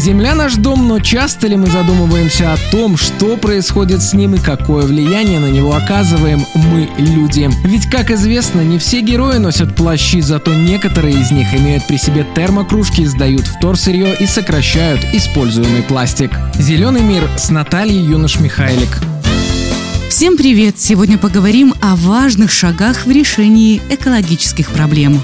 Земля наш дом, но часто ли мы задумываемся о том, что происходит с ним и какое влияние на него оказываем мы, люди? Ведь, как известно, не все герои носят плащи, зато некоторые из них имеют при себе термокружки, сдают вторсырье и сокращают используемый пластик. Зеленый мир с Натальей Юнош-Михайлик. Всем привет! Сегодня поговорим о важных шагах в решении экологических проблем.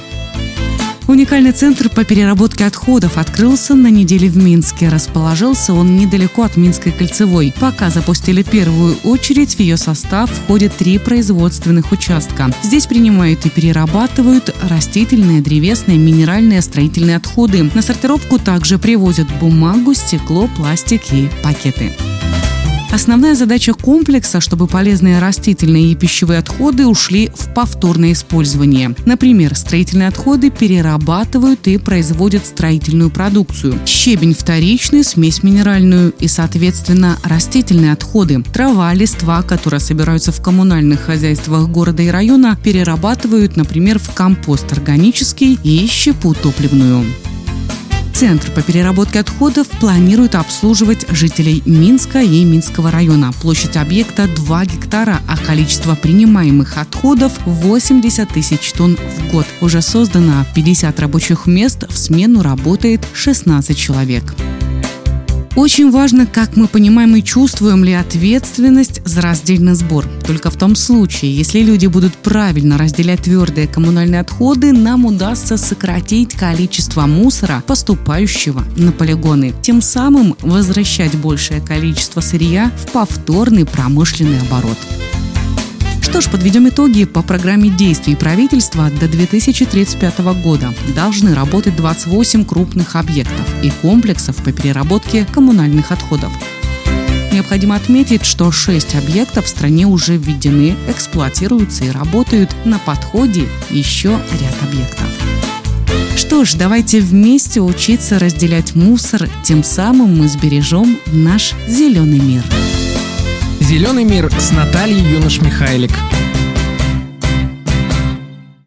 Уникальный центр по переработке отходов открылся на неделе в Минске. Расположился он недалеко от Минской кольцевой. Пока запустили первую очередь, в ее состав входят три производственных участка. Здесь принимают и перерабатывают растительные, древесные, минеральные, строительные отходы. На сортировку также привозят бумагу, стекло, пластик и пакеты. Основная задача комплекса, чтобы полезные растительные и пищевые отходы ушли в повторное использование. Например, строительные отходы перерабатывают и производят строительную продукцию. Щебень вторичный, смесь минеральную и, соответственно, растительные отходы. Трава, листва, которые собираются в коммунальных хозяйствах города и района, перерабатывают, например, в компост органический и щепу топливную. Центр по переработке отходов планирует обслуживать жителей Минска и Минского района. Площадь объекта 2 гектара, а количество принимаемых отходов 80 тысяч тонн в год. Уже создано 50 рабочих мест, в смену работает 16 человек. Очень важно, как мы понимаем и чувствуем ли ответственность за раздельный сбор. Только в том случае, если люди будут правильно разделять твердые коммунальные отходы, нам удастся сократить количество мусора, поступающего на полигоны. Тем самым возвращать большее количество сырья в повторный промышленный оборот. Что ж, подведем итоги. По программе действий правительства до 2035 года должны работать 28 крупных объектов и комплексов по переработке коммунальных отходов. Необходимо отметить, что 6 объектов в стране уже введены, эксплуатируются и работают. На подходе еще ряд объектов. Что ж, давайте вместе учиться разделять мусор, тем самым мы сбережем наш зеленый мир. Зеленый мир с Натальей Юнош-Михайлик.